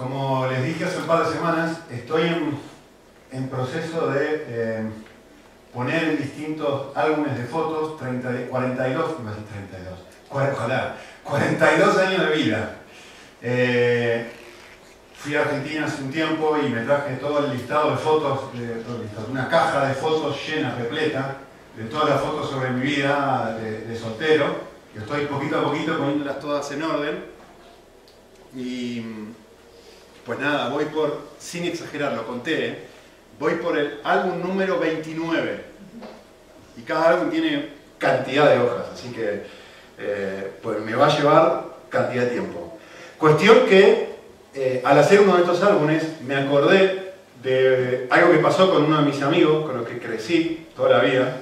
Como les dije hace un par de semanas, estoy en, proceso de eh, poner en distintos álbumes de fotos 30, 42, 32, 42 años de vida. Eh, fui a Argentina hace un tiempo y me traje todo el listado de fotos, de, una caja de fotos llena, repleta, de todas las fotos sobre mi vida de, soltero, que estoy poquito a poquito poniéndolas todas en orden. Y pues nada, voy por, sin exagerar, lo conté, ¿eh? voy por el álbum número 29. Y cada álbum tiene cantidad de hojas, así que eh, pues me va a llevar cantidad de tiempo. Cuestión que eh, al hacer uno de estos álbumes me acordé de algo que pasó con uno de mis amigos, con los que crecí toda la vida.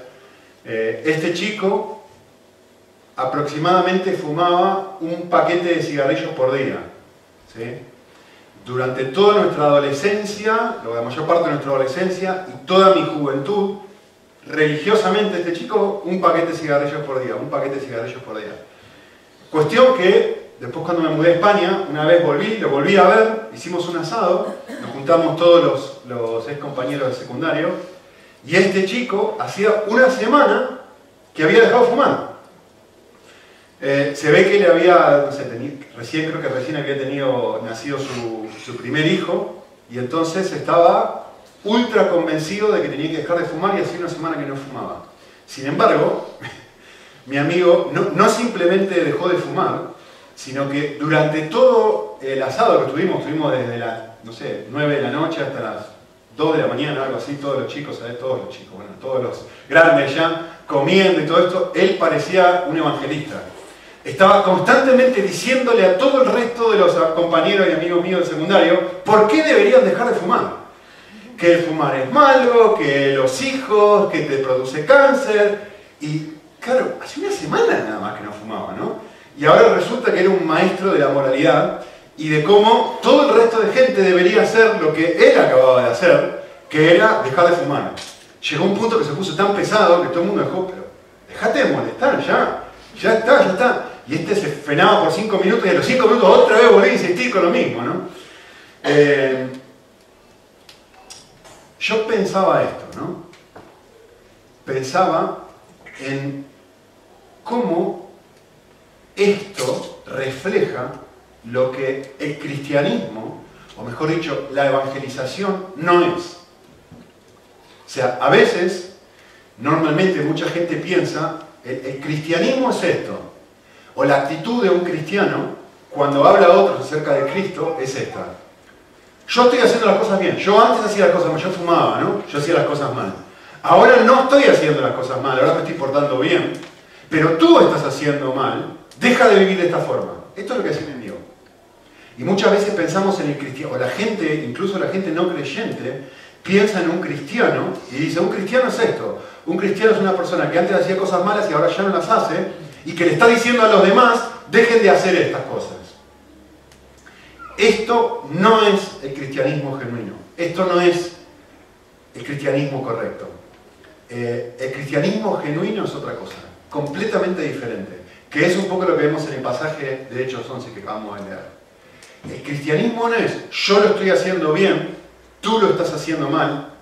este chico aproximadamente fumaba un paquete de cigarrillos por día. ¿sí? Durante toda nuestra adolescencia, la mayor parte de nuestra adolescencia y toda mi juventud, religiosamente este chico, un paquete de cigarrillos por día, un paquete de cigarrillos por día. Cuestión que después cuando me mudé a España, una vez volví, lo volví a ver, hicimos un asado, nos juntamos todos los, los ex compañeros de secundario, y este chico hacía una semana que había dejado de fumar. Eh, se ve que le había, no sé, recién creo que recién había tenido, nacido su, primer hijo y entonces estaba ultra convencido de que tenía que dejar de fumar y hacía una semana que no fumaba. Sin embargo, mi amigo no, no simplemente dejó de fumar, sino que durante todo el asado que tuvimos, tuvimos desde las, no sé, 9 de la noche hasta las 2 de la mañana, algo así, todos los chicos, ¿sabes? Todos los chicos, bueno, todos los grandes ya, comiendo y todo esto, él parecía un evangelista estaba constantemente diciéndole a todo el resto de los compañeros y amigos míos del secundario por qué deberían dejar de fumar. Que el fumar es malo, que los hijos, que te produce cáncer. Y claro, hace una semana nada más que no fumaba, ¿no? Y ahora resulta que era un maestro de la moralidad y de cómo todo el resto de gente debería hacer lo que él acababa de hacer, que era dejar de fumar. Llegó un punto que se puso tan pesado que todo el mundo dijo, pero déjate de molestar ya, ya está, ya está. Y este se frenaba por cinco minutos y a los cinco minutos otra vez volví a insistir con lo mismo, ¿no? Eh, yo pensaba esto, ¿no? Pensaba en cómo esto refleja lo que el cristianismo, o mejor dicho, la evangelización no es. O sea, a veces, normalmente mucha gente piensa, el cristianismo es esto, o la actitud de un cristiano cuando habla a otros acerca de Cristo es esta. Yo estoy haciendo las cosas bien. Yo antes hacía las cosas mal, yo fumaba, ¿no? Yo hacía las cosas mal. Ahora no estoy haciendo las cosas mal, ahora me estoy portando bien. Pero tú estás haciendo mal, deja de vivir de esta forma. Esto es lo que hace el enemigo. Y muchas veces pensamos en el cristiano, o la gente, incluso la gente no creyente, piensa en un cristiano y dice, un cristiano es esto. Un cristiano es una persona que antes hacía cosas malas y ahora ya no las hace, y que le está diciendo a los demás, dejen de hacer estas cosas. Esto no es el cristianismo genuino, esto no es el cristianismo correcto. Eh, el cristianismo genuino es otra cosa, completamente diferente, que es un poco lo que vemos en el pasaje de Hechos 11 que acabamos de leer. El cristianismo no es yo lo estoy haciendo bien, tú lo estás haciendo mal,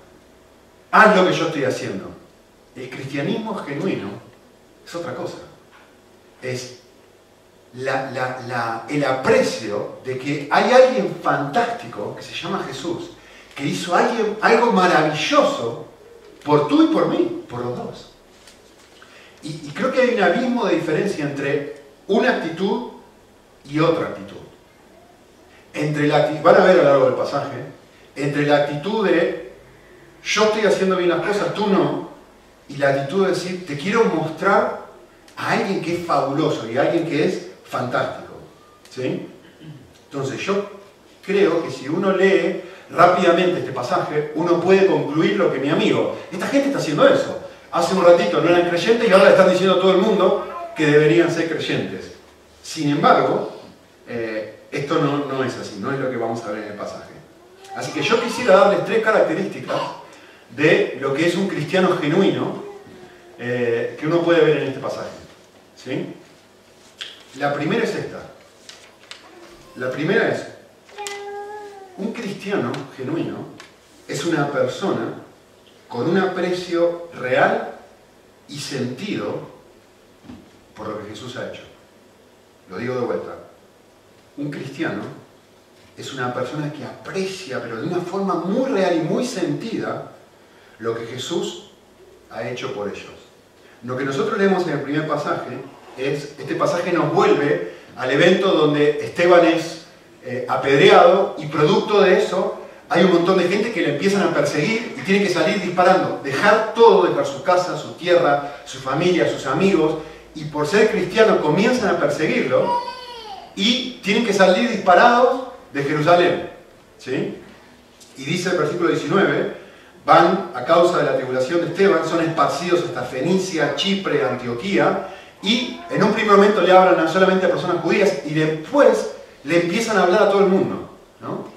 haz lo que yo estoy haciendo. El cristianismo genuino es otra cosa es el aprecio de que hay alguien fantástico que se llama Jesús, que hizo algo maravilloso por tú y por mí, por los dos. Y, creo que hay un abismo de diferencia entre una actitud y otra actitud. Entre la, van a ver a lo largo del pasaje, entre la actitud de yo estoy haciendo bien las cosas, tú no, y la actitud de decir, te quiero mostrar a alguien que es fabuloso y a alguien que es fantástico. ¿sí? Entonces yo creo que si uno lee rápidamente este pasaje, uno puede concluir lo que mi amigo, esta gente está haciendo eso. Hace un ratito no eran creyentes y ahora le están diciendo a todo el mundo que deberían ser creyentes. Sin embargo, eh, esto no, no es así, no es lo que vamos a ver en el pasaje. Así que yo quisiera darles tres características de lo que es un cristiano genuino eh, que uno puede ver en este pasaje. La primera es esta. La primera es, Un cristiano genuino es una persona con un aprecio real y sentido por lo que Jesús ha hecho. Lo digo de vuelta. Un cristiano es una persona que aprecia, pero de una forma muy real y muy sentida, lo que Jesús ha hecho por ellos. Lo que nosotros leemos en el primer pasaje es, este pasaje nos vuelve al evento donde Esteban es eh, apedreado y producto de eso hay un montón de gente que le empiezan a perseguir y tiene que salir disparando, dejar todo, dejar su casa, su tierra, su familia, sus amigos, y por ser cristiano comienzan a perseguirlo y tienen que salir disparados de Jerusalén. ¿sí? Y dice el versículo 19, van a causa de la tribulación de Esteban, son esparcidos hasta Fenicia, Chipre, Antioquía, y en un primer momento le hablan solamente a personas judías y después le empiezan a hablar a todo el mundo. ¿no?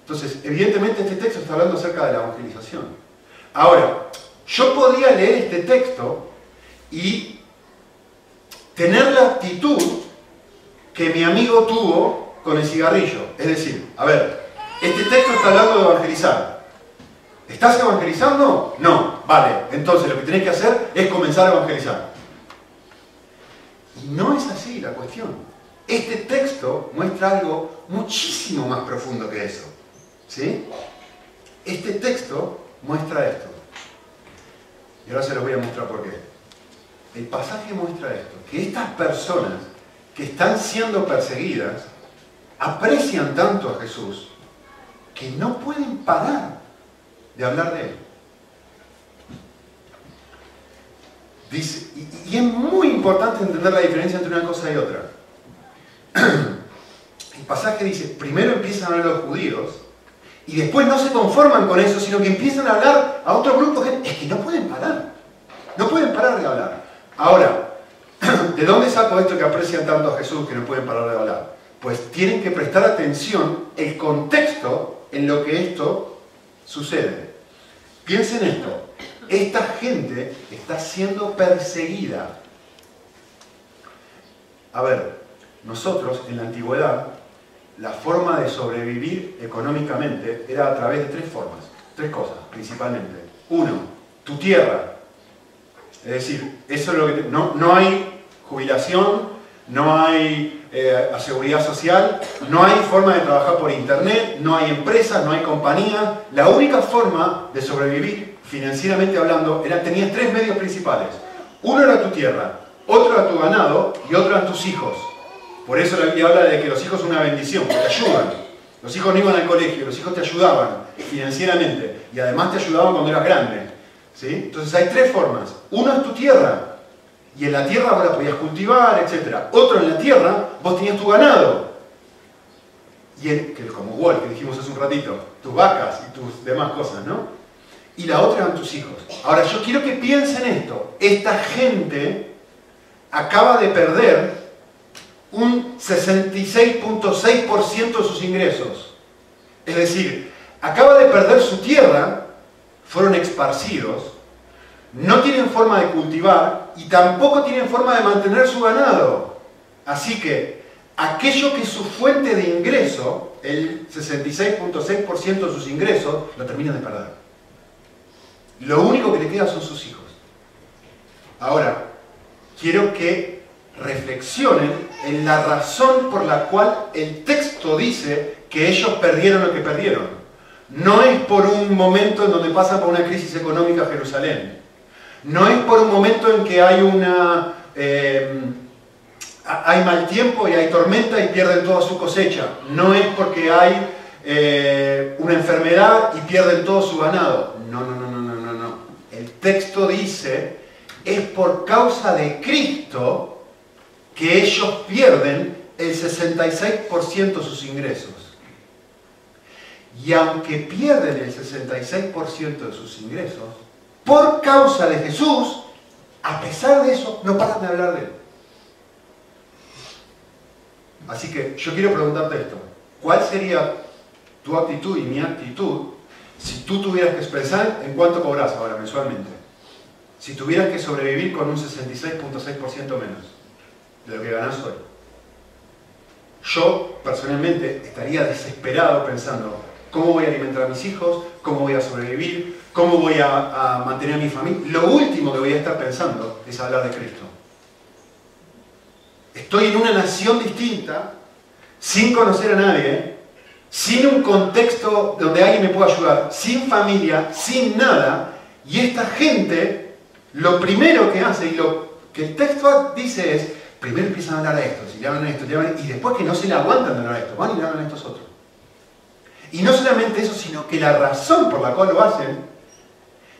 Entonces, evidentemente este texto está hablando acerca de la evangelización. Ahora, yo podía leer este texto y tener la actitud que mi amigo tuvo con el cigarrillo. Es decir, a ver, este texto está hablando de evangelizar. ¿Estás evangelizando? No. Vale, entonces lo que tenés que hacer es comenzar a evangelizar. Y no es así la cuestión. Este texto muestra algo muchísimo más profundo que eso. ¿Sí? Este texto muestra esto. Y ahora se los voy a mostrar por qué. El pasaje muestra esto, que estas personas que están siendo perseguidas aprecian tanto a Jesús que no pueden parar de hablar de Él. Dice, y, es muy importante entender la diferencia entre una cosa y otra. El pasaje dice, primero empiezan a hablar los judíos y después no se conforman con eso, sino que empiezan a hablar a otro grupo gente. Es que no pueden parar. No pueden parar de hablar. Ahora, ¿de dónde saco esto que aprecian tanto a Jesús que no pueden parar de hablar? Pues tienen que prestar atención el contexto en lo que esto sucede. Piensen esto. Esta gente está siendo perseguida. A ver, nosotros en la antigüedad la forma de sobrevivir económicamente era a través de tres formas, tres cosas principalmente. Uno, tu tierra. Es decir, eso es lo que no, no hay jubilación, no hay eh, seguridad social, no hay forma de trabajar por internet, no hay empresas, no hay compañías. La única forma de sobrevivir, financieramente hablando, era, tenías tres medios principales. Uno era tu tierra, otro era tu ganado y otro eran tus hijos. Por eso la Biblia habla de que los hijos son una bendición, te ayudan. Los hijos no iban al colegio, los hijos te ayudaban financieramente y además te ayudaban cuando eras grande. ¿sí? Entonces hay tres formas. Uno es tu tierra, y en la tierra vos la podías cultivar, etc. Otro en la tierra, vos tenías tu ganado. Y el, que como Walt, que dijimos hace un ratito, tus vacas y tus demás cosas, ¿no? Y la otra eran tus hijos. Ahora, yo quiero que piensen esto. Esta gente acaba de perder un 66.6% de sus ingresos. Es decir, acaba de perder su tierra, fueron esparcidos, no tienen forma de cultivar y tampoco tienen forma de mantener su ganado. Así que aquello que es su fuente de ingreso, el 66.6% de sus ingresos, lo terminan de perder. Lo único que le queda son sus hijos. Ahora, quiero que reflexionen en la razón por la cual el texto dice que ellos perdieron lo que perdieron. No es por un momento en donde pasa por una crisis económica Jerusalén. No es por un momento en que hay una... Eh, hay mal tiempo y hay tormenta y pierden toda su cosecha. No es porque hay eh, una enfermedad y pierden todo su ganado. No, no, no, no, no, no. El texto dice, es por causa de Cristo que ellos pierden el 66% de sus ingresos. Y aunque pierden el 66% de sus ingresos, por causa de Jesús, a pesar de eso, no paran de hablar de él. Así que yo quiero preguntarte esto. ¿Cuál sería tu actitud y mi actitud si tú tuvieras que expresar en cuánto cobras ahora mensualmente? Si tuvieras que sobrevivir con un 66.6% menos de lo que ganas hoy. Yo, personalmente, estaría desesperado pensando, cómo voy a alimentar a mis hijos, cómo voy a sobrevivir, cómo voy a, mantener a mi familia. Lo último que voy a estar pensando es hablar de Cristo. Estoy en una nación distinta, sin conocer a nadie, sin un contexto donde alguien me pueda ayudar, sin familia, sin nada, y esta gente, lo primero que hace, y lo que el texto dice es, primero empiezan a hablar a estos, y le hablan a estos, y después que no se le aguantan de hablar a estos, van y le hablan a estos otros. Y no solamente eso, sino que la razón por la cual lo hacen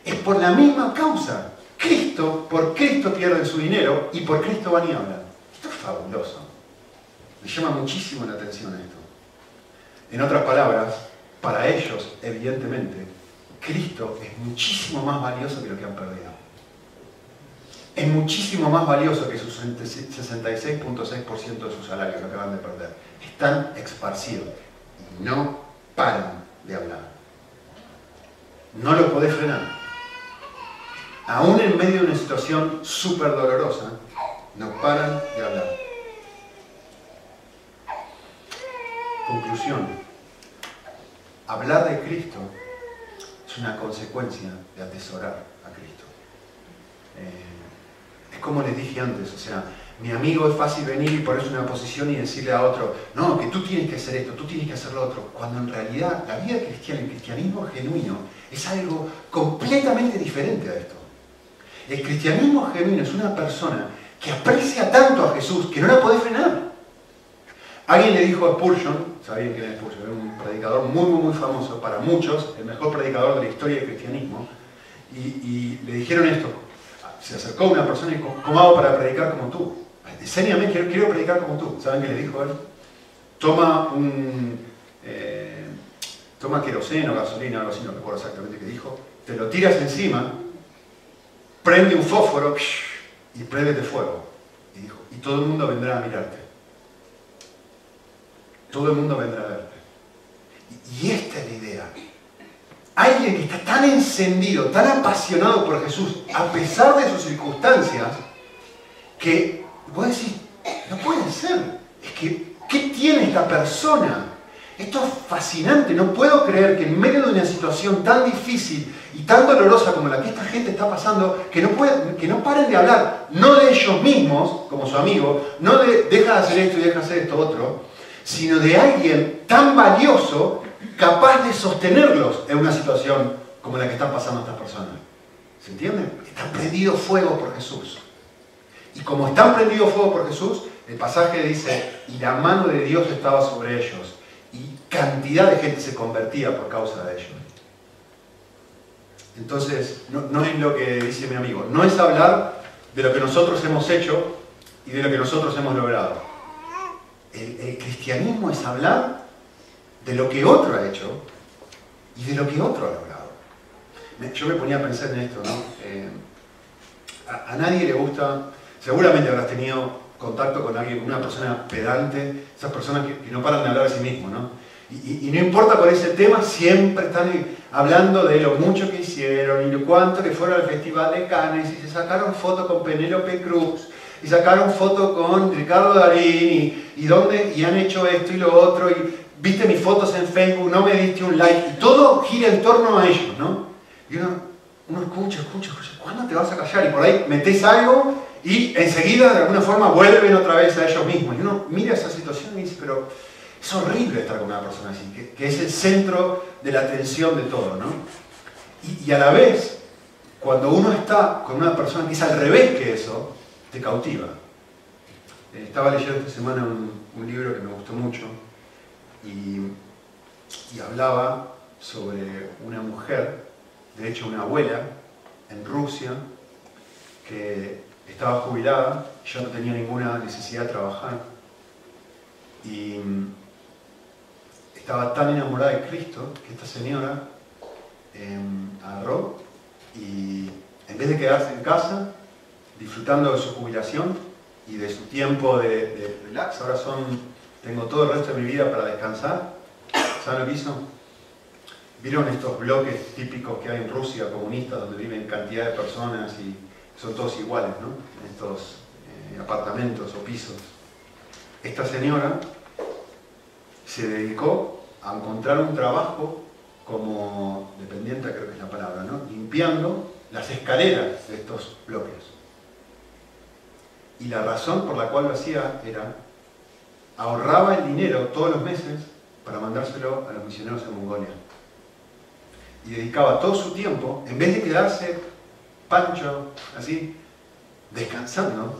es por la misma causa. Cristo, por Cristo pierden su dinero y por Cristo van y hablan. Esto es fabuloso. Me llama muchísimo la atención esto. En otras palabras, para ellos, evidentemente, Cristo es muchísimo más valioso que lo que han perdido. Es muchísimo más valioso que su 66.6% de su salario que acaban de perder. Están esparcidos y no paran de hablar. No lo podés frenar. Aún en medio de una situación súper dolorosa, no paran de hablar. Conclusión. Hablar de Cristo es una consecuencia de atesorar a Cristo. Eh, es como les dije antes, o sea, mi amigo es fácil venir y ponerse una posición y decirle a otro, no, que tú tienes que hacer esto, tú tienes que hacer lo otro, cuando en realidad la vida cristiana, el cristianismo genuino, es algo completamente diferente a esto. El cristianismo genuino es una persona que aprecia tanto a Jesús que no la puede frenar. Alguien le dijo a Spurgeon, sabían quién es Spurgeon, era un predicador muy, muy, muy famoso para muchos, el mejor predicador de la historia del cristianismo, y, y le dijeron esto, se acercó una persona y dijo, ¿cómo hago para predicar como tú? Seriamente, quiero, quiero predicar como tú. ¿Saben qué le dijo él? Toma un... Eh, toma queroseno, gasolina, algo así, no recuerdo exactamente qué dijo, te lo tiras encima, prende un fósforo y préndete fuego. Y dijo, y todo el mundo vendrá a mirarte. Todo el mundo vendrá a verte. Y, esta es la idea. Alguien que está tan encendido, tan apasionado por Jesús, a pesar de sus circunstancias, que vos decís, no puede ser. Es que, ¿qué tiene esta persona? Esto es fascinante. No puedo creer que en medio de una situación tan difícil y tan dolorosa como la que esta gente está pasando, que no, que no paren de hablar, no de ellos mismos, como su amigo, no de deja de hacer esto y deja de hacer esto otro, sino de alguien tan valioso capaz de sostenerlos en una situación como la que están pasando estas personas. ¿Se entiende? Están prendidos fuego por Jesús. Y como están prendidos fuego por Jesús, el pasaje dice, y la mano de Dios estaba sobre ellos, cantidad de gente se convertía por causa de ellos. Entonces, no, es lo que dice mi amigo, no es hablar de lo que nosotros hemos hecho y de lo que nosotros hemos logrado. El, cristianismo es hablar de lo que otro ha hecho y de lo que otro ha logrado. Yo me ponía a pensar en esto, ¿no? Eh, a nadie le gusta Seguramente habrás tenido contacto con alguien, una persona pedante, esas personas que, no paran de hablar de sí mismos, ¿no? Y, no importa por ese tema, siempre están hablando de lo mucho que hicieron y lo cuánto que fueron al Festival de Cannes y se sacaron fotos con Penélope Cruz y sacaron fotos con Ricardo Darín y, dónde, y han hecho esto y lo otro y viste mis fotos en Facebook, no me diste un like y todo gira en torno a ellos, ¿no? Y uno, uno escucha, escucha, escucha, ¿cuándo te vas a callar? Y por ahí metes algo y enseguida de alguna forma vuelven otra vez a ellos mismos. Y uno mira esa situación y dice, pero es horrible estar con una persona así, que, es el centro de la atención de todo, ¿no? Y, a la vez, cuando uno está con una persona que es al revés que eso, te cautiva. Eh, estaba leyendo esta semana un, libro que me gustó mucho y, hablaba sobre una mujer, de hecho una abuela, en Rusia, que estaba jubilada, yo no tenía ninguna necesidad de trabajar. Estaba tan enamorada de Cristo que esta señora em, agarró y en vez de quedarse en casa disfrutando de su jubilación y de su tiempo de, relax, ahora son, tengo todo el resto de mi vida para descansar, ¿saben lo que hizo? ¿Vieron estos bloques típicos que hay en Rusia, comunistas, donde viven cantidad de personas y son todos iguales, ¿no? En estos eh, apartamentos o pisos. Esta señora se dedicó a encontrar un trabajo como dependiente, creo que es la palabra, limpiando las escaleras de estos bloques. Y la razón por la cual lo hacía era ahorraba el dinero todos los meses para mandárselo a los misioneros en Mongolia. Y dedicaba todo su tiempo, en vez de quedarse pancho, así, descansando,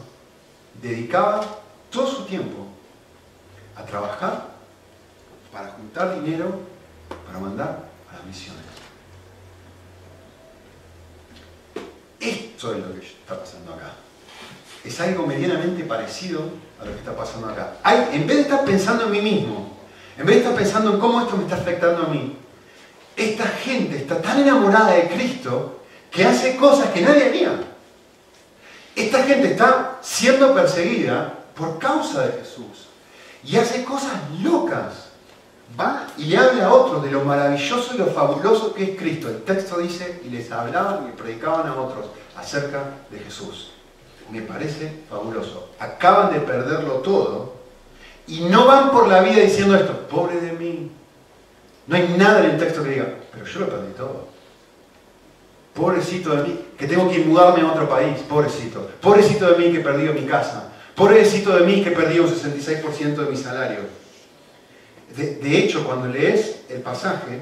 dedicaba todo su tiempo a trabajar para juntar dinero para mandar a las misiones. Esto es lo que está pasando acá. Es algo medianamente parecido a lo que está pasando acá. Hay, en vez de estar pensando en mí mismo, en vez de estar pensando en cómo esto me está afectando a mí, esta gente está tan enamorada de Cristo que hace cosas que nadie haría. Esta gente está siendo perseguida por causa de Jesús y hace cosas locas. Va y le habla a otros de lo maravilloso y lo fabuloso que es Cristo. El texto dice, y les hablaban y predicaban a otros acerca de Jesús. Me parece fabuloso. Acaban de perderlo todo y no van por la vida diciendo esto, pobre de mí. No hay nada en el texto que diga, pero yo lo perdí todo. Pobrecito de mí, que tengo que mudarme a otro país, pobrecito. Pobrecito de mí que perdido mi casa. Pobrecito de mí que perdí un 66% de mi salario. De, hecho, cuando lees el pasaje,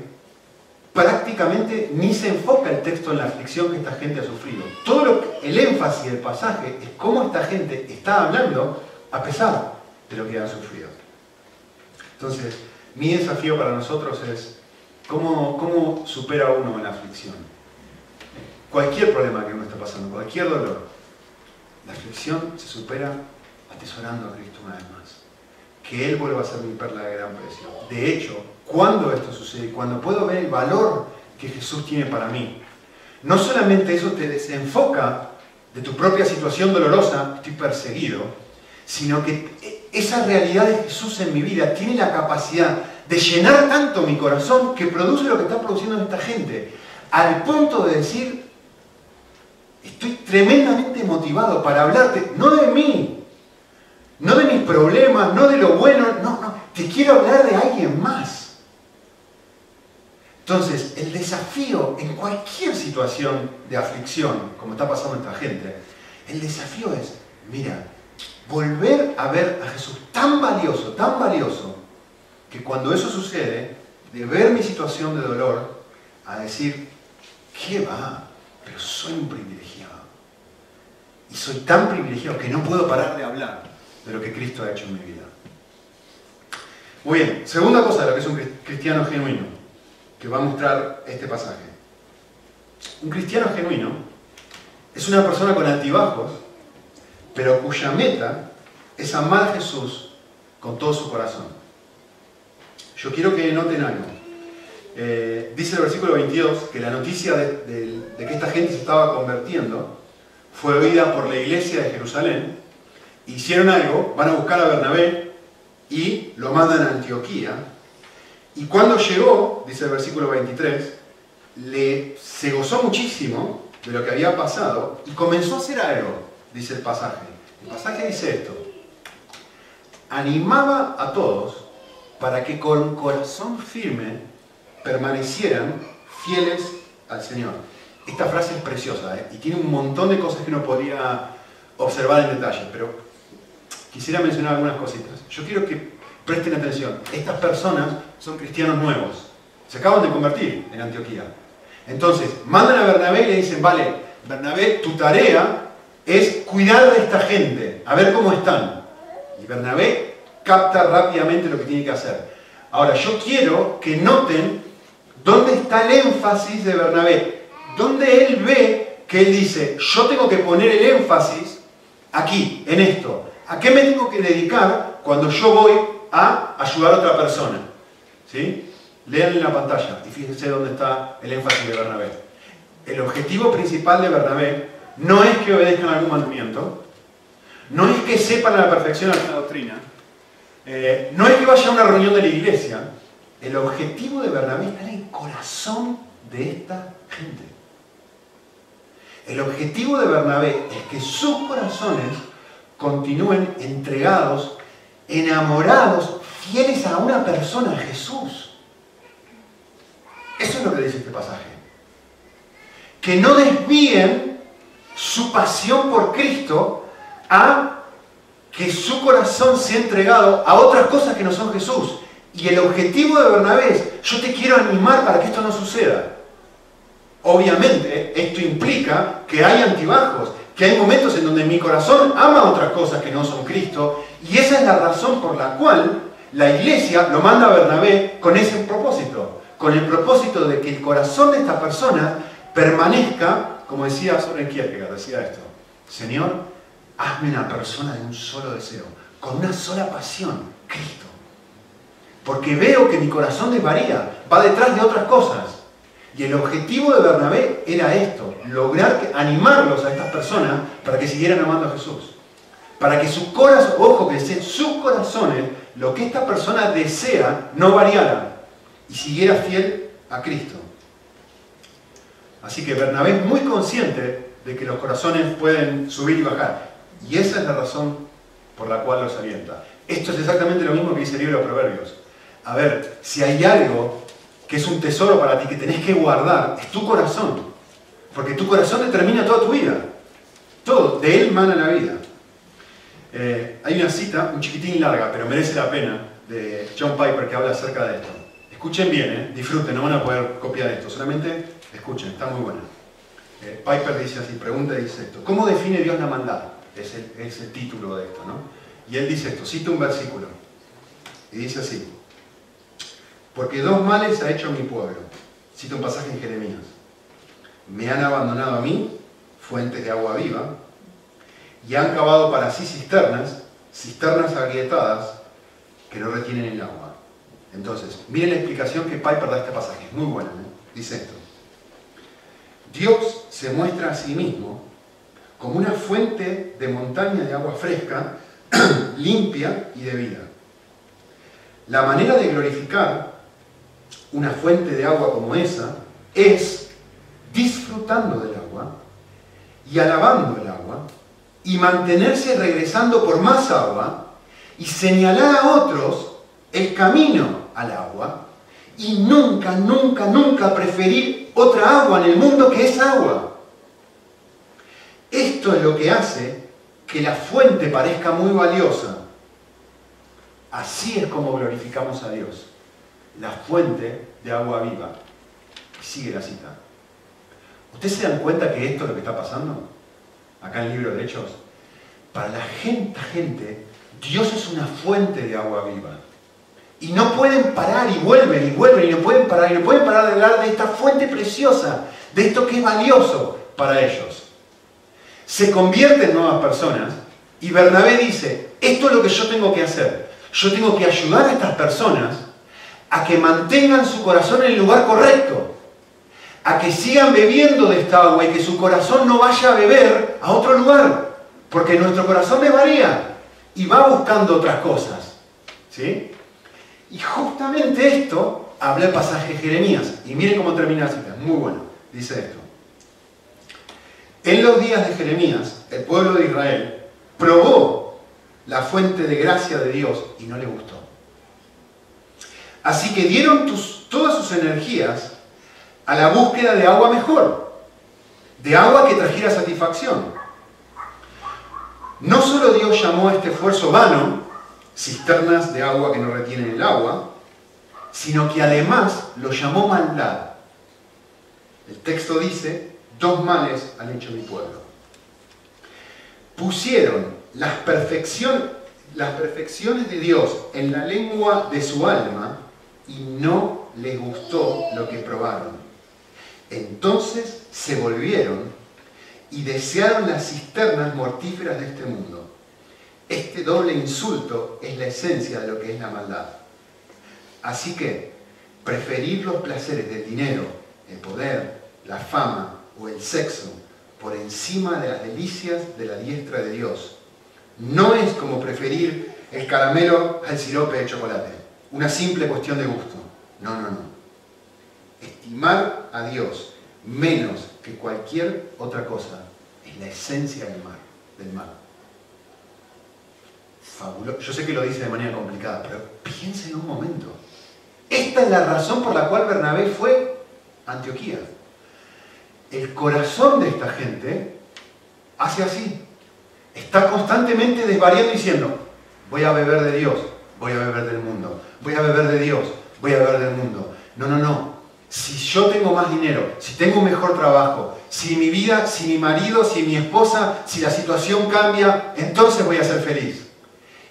prácticamente ni se enfoca el texto en la aflicción que esta gente ha sufrido. Todo lo, el énfasis del pasaje es cómo esta gente está hablando a pesar de lo que han sufrido. Entonces, mi desafío para nosotros es cómo, cómo supera uno la aflicción. Cualquier problema que uno esté pasando, cualquier dolor, la aflicción se supera atesorando a Cristo una vez más. Que Él vuelva a ser mi perla de gran precio. De hecho, cuando esto sucede, cuando puedo ver el valor que Jesús tiene para mí, no solamente eso te desenfoca de tu propia situación dolorosa, estoy perseguido, sino que esa realidad de Jesús en mi vida tiene la capacidad de llenar tanto mi corazón que produce lo que está produciendo esta gente, al punto de decir, estoy tremendamente motivado para hablarte, no de mí, no de mis problemas, no de lo bueno, no, no, te quiero hablar de alguien más. Entonces, el desafío en cualquier situación de aflicción, como está pasando esta gente, el desafío es, mira, volver a ver a Jesús tan valioso, tan valioso, que cuando eso sucede, de ver mi situación de dolor, a decir, ¿qué va? Pero soy un privilegiado. Y soy tan privilegiado que no puedo parar de hablar de lo que Cristo ha hecho en mi vida. Muy bien, segunda cosa de lo que es un cristiano genuino, que va a mostrar este pasaje. Un cristiano genuino es una persona con altibajos, pero cuya meta es amar a Jesús con todo su corazón. Yo quiero que noten algo. Eh, dice el versículo 22 que la noticia de que esta gente se estaba convirtiendo fue oída por la iglesia de Jerusalén hicieron algo, van a buscar a Bernabé y lo mandan a Antioquía. Y cuando llegó, dice el versículo 23, le, se gozó muchísimo de lo que había pasado y comenzó a hacer algo, dice el pasaje. El pasaje dice esto, animaba a todos para que con corazón firme permanecieran fieles al Señor. Esta frase es preciosa ¿eh? y tiene un montón de cosas que uno podría observar en detalle, pero quisiera mencionar algunas cositas. Yo quiero que presten atención. Estas personas son cristianos nuevos. Se acaban de convertir en Antioquía. Entonces, mandan a Bernabé y le dicen, vale, Bernabé, tu tarea es cuidar de esta gente, a ver cómo están. Y Bernabé capta rápidamente lo que tiene que hacer. Ahora, yo quiero que noten dónde está el énfasis de Bernabé. Dónde él ve que él dice, yo tengo que poner el énfasis aquí, en esto. ¿A qué me tengo que dedicar cuando yo voy a ayudar a otra persona? ¿Sí? Lean en la pantalla y fíjense dónde está el énfasis de Bernabé. El objetivo principal de Bernabé no es que obedezcan algún mandamiento, no es que sepan a la perfección alguna doctrina, eh, no es que vaya a una reunión de la iglesia. El objetivo de Bernabé está en el corazón de esta gente. El objetivo de Bernabé es que sus corazones continúen entregados, enamorados, fieles a una persona, Jesús. Eso es lo que dice este pasaje. Que no desvíen su pasión por Cristo a que su corazón sea entregado a otras cosas que no son Jesús. Y el objetivo de Bernabé es, yo te quiero animar para que esto no suceda. Obviamente, esto implica que hay antibajos, que hay momentos en donde mi corazón ama otras cosas que no son Cristo, y esa es la razón por la cual la iglesia lo manda a Bernabé con ese propósito, con el propósito de que el corazón de esta persona permanezca, como decía Soren Kierkegaard, decía esto, Señor, hazme una persona de un solo deseo, con una sola pasión, Cristo. Porque veo que mi corazón desvaría, va detrás de otras cosas. Y el objetivo de Bernabé era esto, lograr animarlos a estas personas para que siguieran amando a Jesús. Para que su corazón, ojo, que sus corazones, lo que esta persona desea, no variara y siguiera fiel a Cristo. Así que Bernabé es muy consciente de que los corazones pueden subir y bajar. Y esa es la razón por la cual los alienta. Esto es exactamente lo mismo que dice el libro de Proverbios. A ver, si hay algo que es un tesoro para ti que tenés que guardar, es tu corazón. Porque tu corazón determina toda tu vida. Todo, de él mana la vida. Eh, hay una cita, un chiquitín larga, pero merece la pena, de John Piper que habla acerca de esto. Escuchen bien, eh, disfruten, no van a poder copiar esto, solamente escuchen, está muy buena. Eh, Piper dice así, pregunta y dice esto, ¿cómo define Dios la maldad? Es el, es el título de esto, ¿no? Y él dice esto, cita un versículo, y dice así, porque dos males ha hecho mi pueblo. Cito un pasaje en Jeremías. Me han abandonado a mí, fuentes de agua viva, y han cavado para sí cisternas, cisternas agrietadas, que no retienen el agua. Entonces, miren la explicación que Piper da a este pasaje. Es muy buena. Dice esto. Dios se muestra a sí mismo como una fuente de montaña de agua fresca, limpia y de vida. La manera de glorificar una fuente de agua como esa es disfrutando del agua y alabando el agua y mantenerse regresando por más agua y señalar a otros el camino al agua y nunca, nunca, nunca preferir otra agua en el mundo que esa agua. Esto es lo que hace que la fuente parezca muy valiosa. Así es como glorificamos a Dios la fuente de agua viva. Y sigue la cita. ¿Ustedes se dan cuenta que esto es lo que está pasando? Acá en el libro de Hechos. Para la gente, gente, Dios es una fuente de agua viva. Y no pueden parar y vuelven y vuelven y no pueden parar y no pueden parar de hablar de esta fuente preciosa, de esto que es valioso para ellos. Se convierten en nuevas personas y Bernabé dice, esto es lo que yo tengo que hacer. Yo tengo que ayudar a estas personas a que mantengan su corazón en el lugar correcto, a que sigan bebiendo de esta agua y que su corazón no vaya a beber a otro lugar, porque nuestro corazón me varía y va buscando otras cosas. ¿sí? Y justamente esto habla el pasaje de Jeremías, y miren cómo termina la cita, muy bueno, dice esto. En los días de Jeremías, el pueblo de Israel probó la fuente de gracia de Dios y no le gustó. Así que dieron todas sus energías a la búsqueda de agua mejor, de agua que trajera satisfacción. No solo Dios llamó a este esfuerzo vano, cisternas de agua que no retienen el agua, sino que además lo llamó maldad. El texto dice, dos males han hecho mi pueblo. Pusieron las, las perfecciones de Dios en la lengua de su alma y no les gustó lo que probaron. Entonces se volvieron y desearon las cisternas mortíferas de este mundo. Este doble insulto es la esencia de lo que es la maldad. Así que preferir los placeres del dinero, el poder, la fama o el sexo por encima de las delicias de la diestra de Dios no es como preferir el caramelo al sirope de chocolate una simple cuestión de gusto. No, no, no. Estimar a Dios menos que cualquier otra cosa es la esencia del mal. Del mal. Fabuloso. Yo sé que lo dice de manera complicada, pero piensen un momento. Esta es la razón por la cual Bernabé fue Antioquía. El corazón de esta gente hace así. Está constantemente desvariando diciendo, voy a beber de Dios, voy a beber del mundo, voy a beber de Dios, voy a beber del mundo. No, no, no. Si yo tengo más dinero, si tengo un mejor trabajo, si mi vida, si mi marido, si mi esposa, si la situación cambia, entonces voy a ser feliz.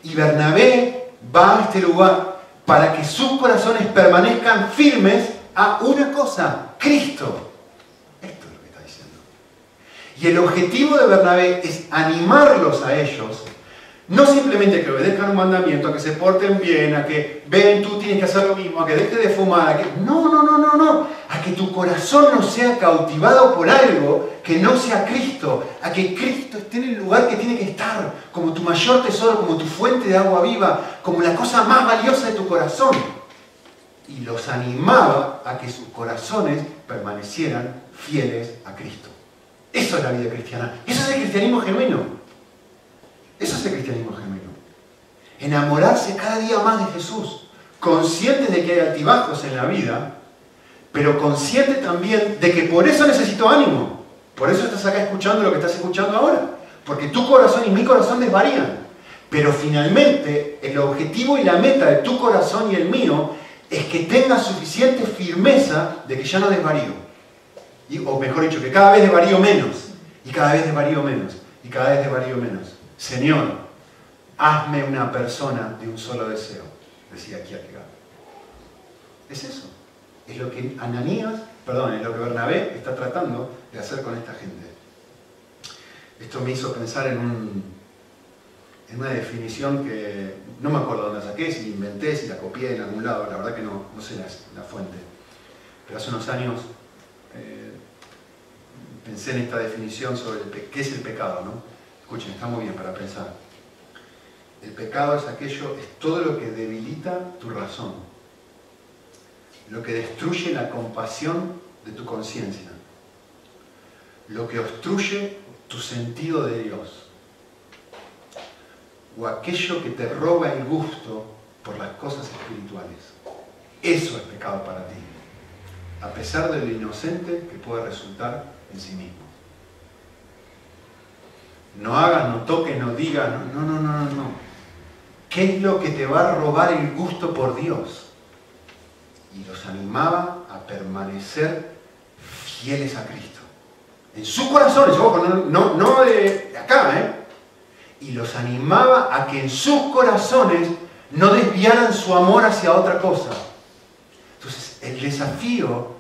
Y Bernabé va a este lugar para que sus corazones permanezcan firmes a una cosa, Cristo. Esto es lo que está diciendo. Y el objetivo de Bernabé es animarlos a ellos no simplemente que obedezcan un mandamiento, a que se porten bien, a que ven, tú tienes que hacer lo mismo, a que dejes de fumar, a que... No, no, no, no, no. A que tu corazón no sea cautivado por algo que no sea Cristo. A que Cristo esté en el lugar que tiene que estar, como tu mayor tesoro, como tu fuente de agua viva, como la cosa más valiosa de tu corazón. Y los animaba a que sus corazones permanecieran fieles a Cristo. Eso es la vida cristiana. Eso es el cristianismo genuino. Eso es el cristianismo genuino. Enamorarse cada día más de Jesús, consciente de que hay altibajos en la vida, pero consciente también de que por eso necesito ánimo. Por eso estás acá escuchando lo que estás escuchando ahora. Porque tu corazón y mi corazón desvarían. Pero finalmente el objetivo y la meta de tu corazón y el mío es que tengas suficiente firmeza de que ya no desvarío. o mejor dicho, que cada vez desvarío menos. Y cada vez desvarío menos. Y cada vez desvarío menos. Señor, hazme una persona de un solo deseo, decía Kierkegaard. Es eso. Es lo que Ananías, perdón, es lo que Bernabé está tratando de hacer con esta gente. Esto me hizo pensar en, un, en una definición que no me acuerdo dónde la saqué, si la inventé, si la copié en algún lado, la verdad que no, sé la, fuente. Pero hace unos años eh, pensé en esta definición sobre qué es el pecado, ¿no? Escuchen, está muy bien para pensar. El pecado es aquello, es todo lo que debilita tu razón, lo que destruye la compasión de tu conciencia, lo que obstruye tu sentido de Dios, o aquello que te roba el gusto por las cosas espirituales. Eso es pecado para ti, a pesar de lo inocente que puede resultar en sí mismo no hagas, no toques, no digas, no, no, no, no, no. ¿Qué es lo que te va a robar el gusto por Dios? Y los animaba a permanecer fieles a Cristo. En sus corazones, no, no de acá, ¿eh? Y los animaba a que en sus corazones no desviaran su amor hacia otra cosa. Entonces, el desafío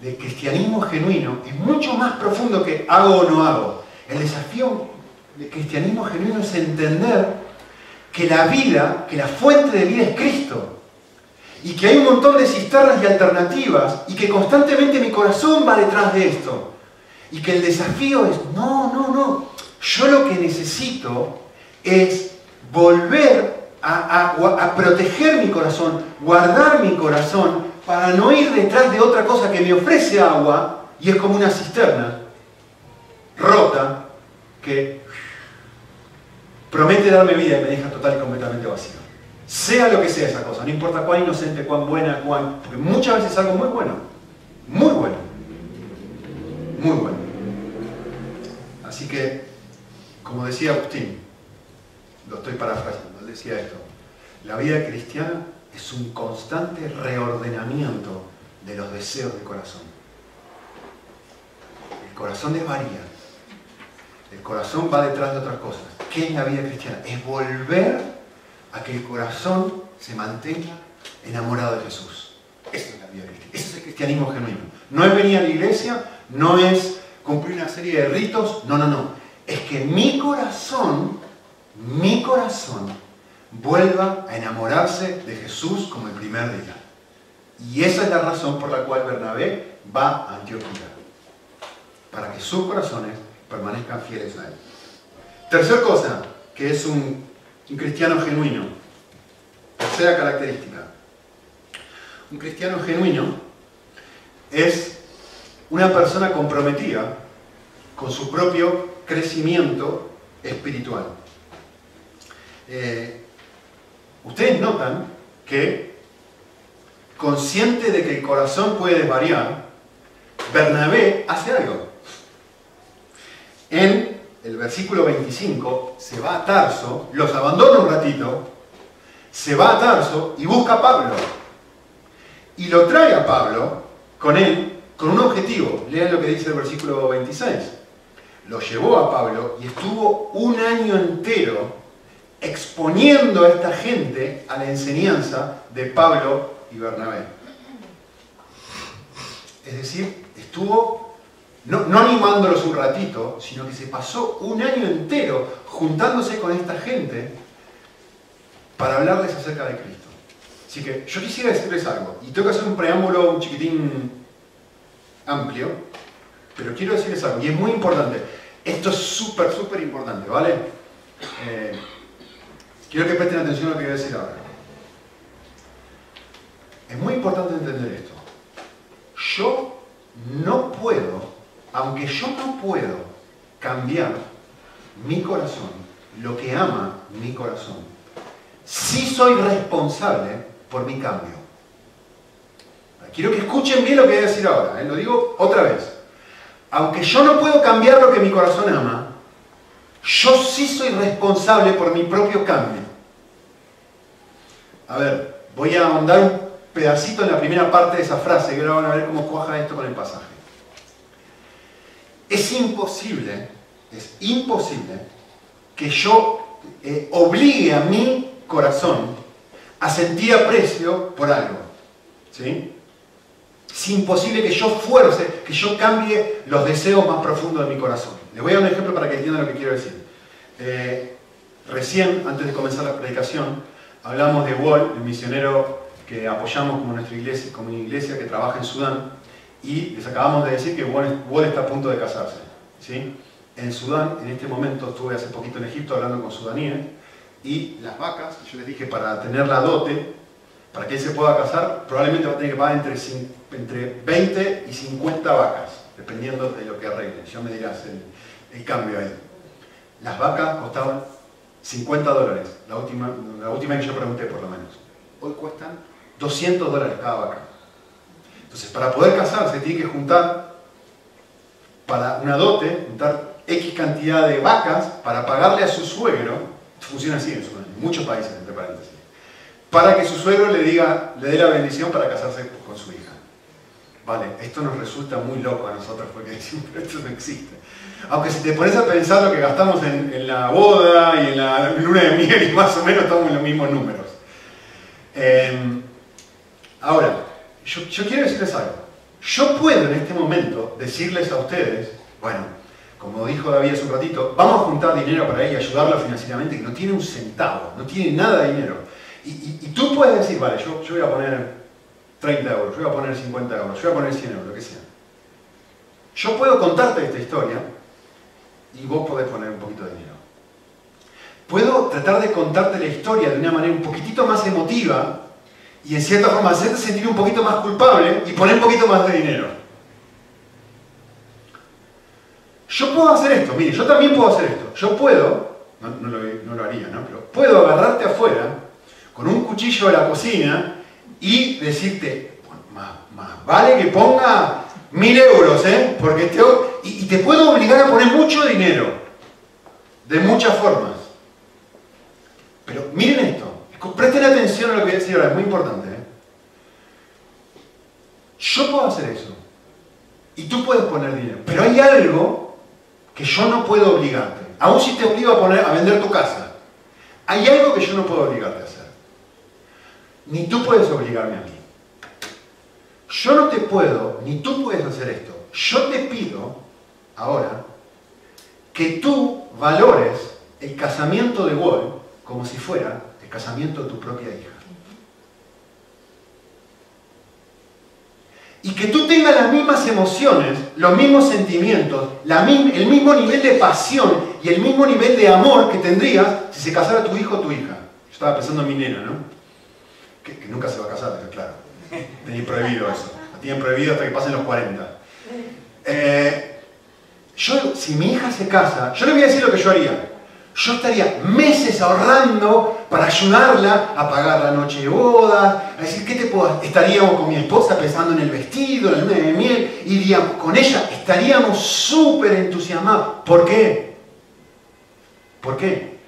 del cristianismo genuino es mucho más profundo que hago o no hago. El desafío el cristianismo genuino es entender que la vida, que la fuente de vida es Cristo. Y que hay un montón de cisternas y alternativas y que constantemente mi corazón va detrás de esto. Y que el desafío es, no, no, no, yo lo que necesito es volver a, a, proteger mi corazón, guardar mi corazón para no ir detrás de otra cosa que me ofrece agua y es como una cisterna rota que promete darme vida y me deja total y completamente vacío. Sea lo que sea esa cosa, no importa cuán inocente, cuán buena, cuán... Porque muchas veces es algo muy bueno, muy bueno, muy bueno. Así que, como decía Agustín, lo estoy parafraseando, él decía esto, la vida cristiana es un constante reordenamiento de los deseos del corazón. El corazón desvaría, el corazón va detrás de otras cosas. ¿Qué es la vida cristiana? Es volver a que el corazón se mantenga enamorado de Jesús. Eso es la vida cristiana. Eso es el cristianismo genuino. No es venir a la iglesia, no es cumplir una serie de ritos, no, no, no. Es que mi corazón, mi corazón, vuelva a enamorarse de Jesús como el primer día. Y esa es la razón por la cual Bernabé va a Antioquía. Para que sus corazones permanezcan fieles a Él. Tercer cosa, que es un, cristiano genuino. Tercera característica. Un cristiano genuino es una persona comprometida con su propio crecimiento espiritual. Eh, ustedes notan que, consciente de que el corazón puede variar, Bernabé hace algo. En el versículo 25 se va a Tarso, los abandona un ratito, se va a Tarso y busca a Pablo. Y lo trae a Pablo con él con un objetivo. Lean lo que dice el versículo 26. Lo llevó a Pablo y estuvo un año entero exponiendo a esta gente a la enseñanza de Pablo y Bernabé. Es decir, estuvo no, animándolos un ratito, sino que se pasó un año entero juntándose con esta gente para hablarles acerca de Cristo. Así que yo quisiera decirles algo, y tengo que hacer un preámbulo un chiquitín amplio, pero quiero decirles algo, y es muy importante. Esto es súper, súper importante, ¿vale? Eh, quiero que presten atención a lo que voy a decir ahora. Es muy importante entender esto. Yo no puedo, aunque yo no puedo cambiar mi corazón, lo que ama mi corazón, sí soy responsable por mi cambio. Quiero que escuchen bien lo que voy a decir ahora, ¿eh? lo digo otra vez. Aunque yo no puedo cambiar lo que mi corazón ama, yo sí soy responsable por mi propio cambio. A ver, voy a ahondar un pedacito en la primera parte de esa frase y ahora van a ver cómo cuaja esto con el pasaje. Es imposible, es imposible que yo eh, obligue a mi corazón a sentir aprecio por algo. ¿Sí? Es imposible que yo fuerce, que yo cambie los deseos más profundos de mi corazón. Les voy a dar un ejemplo para que entiendan lo que quiero decir. Eh, recién, antes de comenzar la predicación, hablamos de Wall, el misionero que apoyamos como nuestra iglesia, como una iglesia que trabaja en Sudán, y les acabamos de decir que Wall está a punto de casarse. ¿sí? En Sudán, en este momento, estuve hace poquito en Egipto hablando con sudaníes, y las vacas, yo les dije, para tener la dote, para que él se pueda casar, probablemente va a tener que pagar entre, entre 20 y 50 vacas, dependiendo de lo que arreglen. Ya me dirás el, el cambio ahí. Las vacas costaban 50 dólares, la última, la última que yo pregunté por lo menos. Hoy cuestan 200 dólares cada vaca. Entonces, para poder casarse tiene que juntar para una dote, juntar X cantidad de vacas para pagarle a su suegro, funciona así en, muchos países, entre paréntesis, para que su suegro le, diga, le dé la bendición para casarse con su hija. Vale, esto nos resulta muy loco a nosotros porque decimos, esto no existe. Aunque si te pones a pensar lo que gastamos en, la boda y en la luna de miel y más o menos estamos en los mismos números. Em, ahora, yo, quiero decirles algo. Yo puedo en este momento decirles a ustedes, bueno, como dijo David hace un ratito, vamos a juntar dinero para él y ayudarlo financieramente, que no tiene un centavo, no tiene nada de dinero. Y, tú puedes decir, vale, yo, yo, voy a poner 30 euros, yo voy a poner 50 euros, yo voy a poner 100 euros, lo que sea. Yo puedo contarte esta historia y vos podés poner un poquito de dinero. Puedo tratar de contarte la historia de una manera un poquitito más emotiva y en cierta forma hacerte sentir un poquito más culpable y poner un poquito más de dinero. Yo puedo hacer esto, mire, yo también puedo hacer esto. Yo puedo, no, lo, haría, ¿no? Pero puedo agarrarte afuera con un cuchillo de la cocina y decirte, más, vale que ponga mil euros, ¿eh? Porque te, y, te puedo obligar a poner mucho dinero, de muchas formas. Pero miren esto, presten atención a lo que voy a decir ahora, es muy importante. ¿eh? Yo puedo hacer eso. Y tú puedes poner dinero. Pero hay algo que yo no puedo obligarte. Aún si te obligo a, poner, a vender tu casa. Hay algo que yo no puedo obligarte a hacer. Ni tú puedes obligarme a mí. Yo no te puedo, ni tú puedes hacer esto. Yo te pido, ahora, que tú valores el casamiento de Wall como si fuera casamiento de tu propia hija. Y que tú tengas las mismas emociones, los mismos sentimientos, el mismo nivel de pasión y el mismo nivel de amor que tendrías si se casara tu hijo o tu hija. Yo estaba pensando en mi nena, ¿no? Que, nunca se va a casar, claro. Tenía prohibido eso. Lo tienen prohibido hasta que pasen los 40. Eh, yo, si mi hija se casa, yo le voy a decir lo que yo haría. Yo estaría meses ahorrando para ayudarla a pagar la noche de boda, a decir, ¿qué te puedo Estaríamos con mi esposa pensando en el vestido, en el luna de miel, iríamos con ella, estaríamos súper entusiasmados. ¿Por qué? ¿Por qué?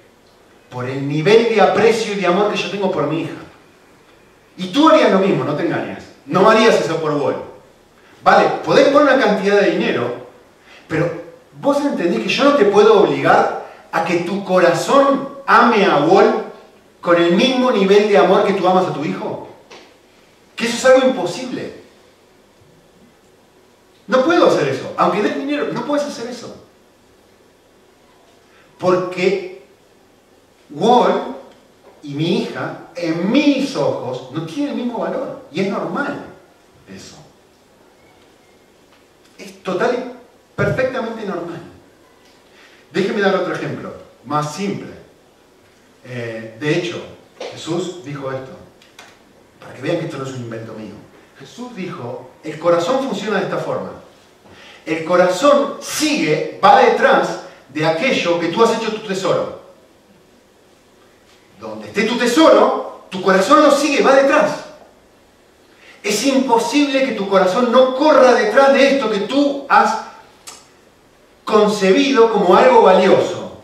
Por el nivel de aprecio y de amor que yo tengo por mi hija. Y tú harías lo mismo, no te engañes. No harías eso por vos. Vale, podés poner una cantidad de dinero, pero vos entendés que yo no te puedo obligar a que tu corazón ame a Wall con el mismo nivel de amor que tú amas a tu hijo? Que eso es algo imposible. No puedo hacer eso. Aunque des dinero, no puedes hacer eso. Porque Wall y mi hija, en mis ojos, no tienen el mismo valor. Y es normal eso. Es total y perfectamente normal. Déjeme dar otro ejemplo, más simple. Eh, de hecho, Jesús dijo esto, para que vean que esto no es un invento mío. Jesús dijo, el corazón funciona de esta forma. El corazón sigue, va detrás de aquello que tú has hecho tu tesoro. Donde esté tu tesoro, tu corazón lo sigue, va detrás. Es imposible que tu corazón no corra detrás de esto que tú has concebido como algo valioso.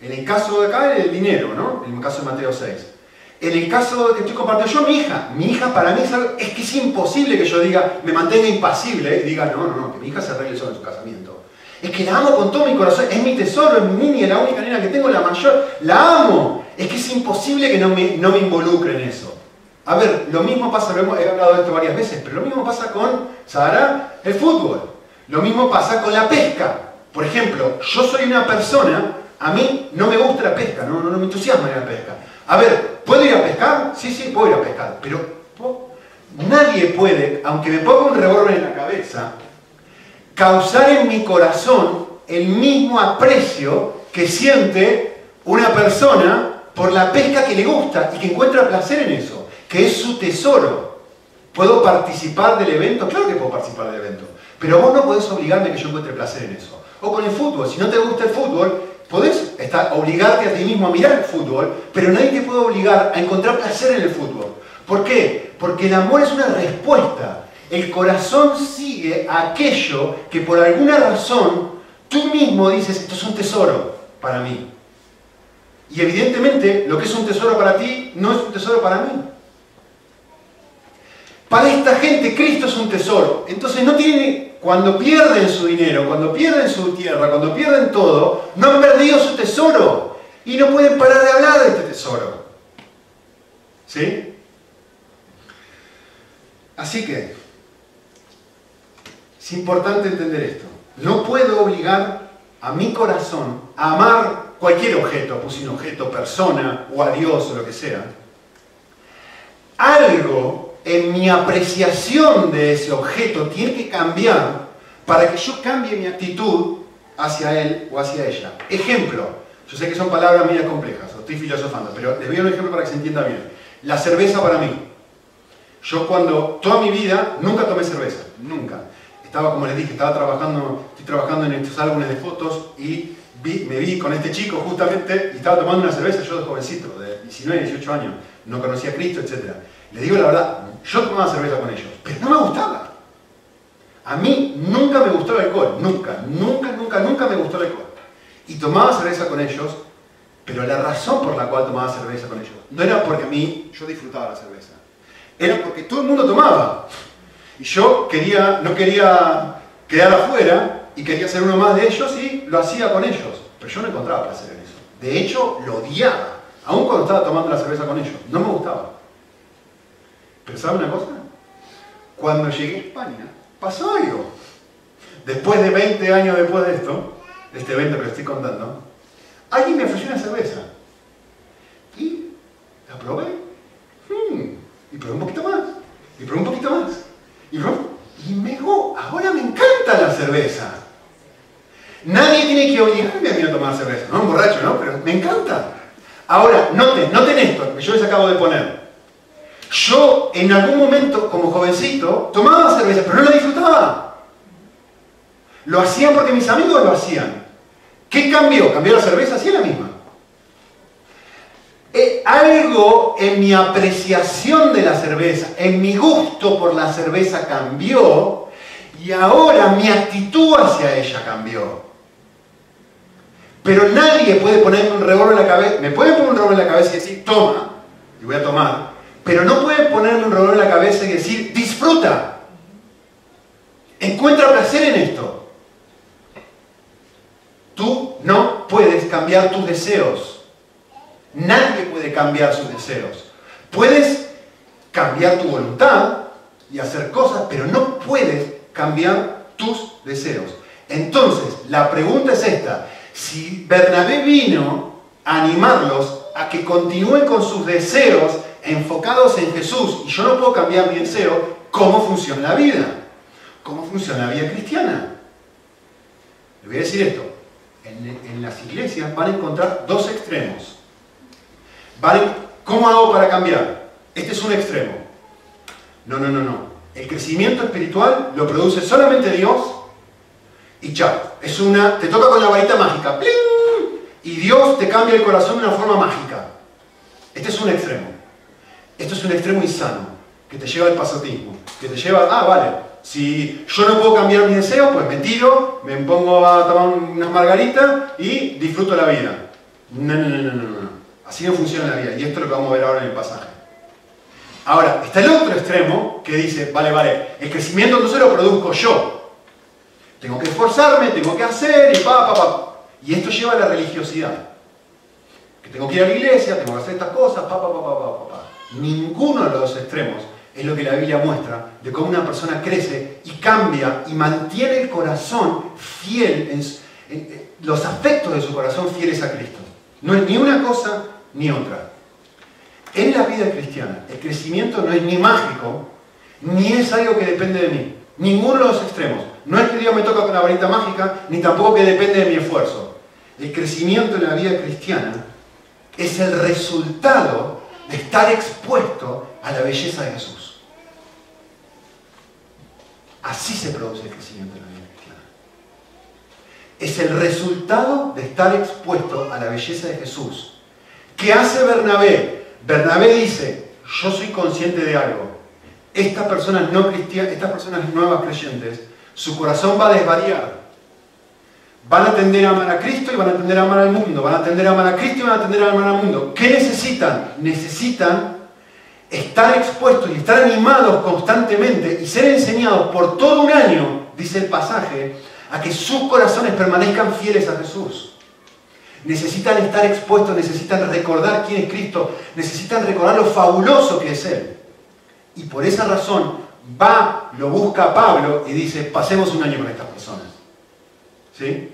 En el caso de acá, el dinero, ¿no? En el caso de Mateo 6. En el caso que estoy compartiendo yo, mi hija. Mi hija para mí es que es imposible que yo diga, me mantenga impasible y diga, no, no, no, que mi hija se arregle solo en su casamiento. Es que la amo con todo mi corazón, es mi tesoro, es mi niña, la única nena que tengo, la mayor, la amo. Es que es imposible que no me, no me involucre en eso. A ver, lo mismo pasa, lo he hablado de esto varias veces, pero lo mismo pasa con, Sara, el fútbol. Lo mismo pasa con la pesca. Por ejemplo, yo soy una persona, a mí no me gusta la pesca, no, no, me entusiasma la pesca. A ver, ¿puedo ir a pescar? Sí, sí, puedo ir a pescar, pero nadie puede, aunque me ponga un revólver en la cabeza, causar en mi corazón el mismo aprecio que siente una persona por la pesca que le gusta y que encuentra placer en eso, que es su tesoro. ¿Puedo participar del evento? Claro que puedo participar del evento, pero vos no podés obligarme que yo encuentre placer en eso. O con el fútbol. Si no te gusta el fútbol, podés estar, obligarte a ti mismo a mirar el fútbol, pero nadie te puede obligar a encontrar placer en el fútbol. ¿Por qué? Porque el amor es una respuesta. El corazón sigue aquello que por alguna razón tú mismo dices, esto es un tesoro para mí. Y evidentemente lo que es un tesoro para ti no es un tesoro para mí. Para esta gente Cristo es un tesoro. Entonces no tiene cuando pierden su dinero, cuando pierden su tierra, cuando pierden todo, no han perdido su tesoro y no pueden parar de hablar de este tesoro. ¿Sí? Así que es importante entender esto. No puedo obligar a mi corazón a amar cualquier objeto, pues un objeto, persona o a Dios o lo que sea. Algo en mi apreciación de ese objeto tiene que cambiar para que yo cambie mi actitud hacia él o hacia ella. Ejemplo, yo sé que son palabras muy complejas, estoy filosofando, pero les voy a dar un ejemplo para que se entienda bien. La cerveza para mí. Yo cuando, toda mi vida, nunca tomé cerveza, nunca. Estaba, como les dije, estaba trabajando, estoy trabajando en estos álbumes de fotos y me vi con este chico justamente y estaba tomando una cerveza, yo de jovencito, de 19, 18 años, no conocía a Cristo, etc. Les digo la verdad, yo tomaba cerveza con ellos, pero no me gustaba. A mí nunca me gustó el alcohol, nunca, nunca, nunca, nunca me gustó el alcohol. Y tomaba cerveza con ellos, pero la razón por la cual tomaba cerveza con ellos no era porque a mí yo disfrutaba la cerveza, era porque todo el mundo tomaba. Y yo quería, no quería quedar afuera y quería ser uno más de ellos y lo hacía con ellos. Pero yo no encontraba placer en eso. De hecho, lo odiaba, aun cuando estaba tomando la cerveza con ellos. No me gustaba. Pero ¿sabe una cosa? Cuando llegué a España, pasó algo. Después de 20 años después de esto, de este evento que estoy contando, alguien me ofreció una cerveza. Y la probé. Hmm, y probé un poquito más. Y probé un poquito más. Y, me ahora me encanta la cerveza. Nadie tiene que obligarme a mí a tomar cerveza. No, un borracho, ¿no? Pero me encanta. Ahora, noten, noten esto que yo les acabo de poner. Yo en algún momento, como jovencito, tomaba cerveza, pero no la disfrutaba. Lo hacían porque mis amigos lo hacían. ¿Qué cambió? ¿Cambió la cerveza? Sí, la misma. Eh, algo en mi apreciación de la cerveza, en mi gusto por la cerveza cambió y ahora mi actitud hacia ella cambió. Pero nadie puede ponerme un revólver en la cabeza, me puede poner un revólver en la cabeza y decir, toma, y voy a tomar, pero no puede ponerme un revólver en la cabeza y decir, disfruta, encuentra placer en esto. Tú no puedes cambiar tus deseos. Nadie puede cambiar sus deseos. Puedes cambiar tu voluntad y hacer cosas, pero no puedes cambiar tus deseos. Entonces, la pregunta es esta. Si Bernabé vino a animarlos a que continúen con sus deseos enfocados en Jesús y yo no puedo cambiar mi deseo, ¿cómo funciona la vida? ¿Cómo funciona la vida cristiana? Le voy a decir esto. En, las iglesias van a encontrar dos extremos. ¿Cómo hago para cambiar? Este es un extremo. No, no, no, no. El crecimiento espiritual lo produce solamente Dios y chao. Es una, te toca con la varita mágica. Y Dios te cambia el corazón de una forma mágica. Este es un extremo. Esto es un extremo insano, que te lleva al pasotismo, que te lleva, ah, vale, si yo no puedo cambiar mi deseo, pues me tiro, me pongo a tomar unas margaritas y disfruto la vida. No, no, no, no, no, no. Así no funciona la vida. Y esto es lo que vamos a ver ahora en el pasaje. Ahora, está el otro extremo que dice, vale, vale, el crecimiento entonces lo produzco yo. Tengo que esforzarme, tengo que hacer y pa, pa, pa. Y esto lleva a la religiosidad. Que tengo que ir a la iglesia, tengo que hacer estas cosas, pa, pa, pa, pa, pa, pa. Ninguno de los extremos es lo que la Biblia muestra de cómo una persona crece y cambia y mantiene el corazón fiel, en, los afectos de su corazón fieles a Cristo. No es ni una cosa ni otra. En la vida cristiana, el crecimiento no es ni mágico, ni es algo que depende de mí. Ninguno de los extremos. No es que Dios me toca con la varita mágica, ni tampoco que depende de mi esfuerzo. El crecimiento en la vida cristiana es el resultado de estar expuesto a la belleza de Jesús. Así se produce el crecimiento en la vida cristiana. Es el resultado de estar expuesto a la belleza de Jesús. ¿Qué hace Bernabé? Bernabé dice, yo soy consciente de algo. Estas personas no cristianas, estas personas nuevas creyentes, su corazón va a desvariar. Van a tender a amar a Cristo y van a tender a amar al mundo. Van a tender a amar a Cristo y van a tender a amar al mundo. ¿Qué necesitan? Necesitan estar expuestos y estar animados constantemente y ser enseñados por todo un año, dice el pasaje, a que sus corazones permanezcan fieles a Jesús. Necesitan estar expuestos, necesitan recordar quién es Cristo, necesitan recordar lo fabuloso que es Él. Y por esa razón va, lo busca Pablo y dice, pasemos un año con estas personas. ¿Sí?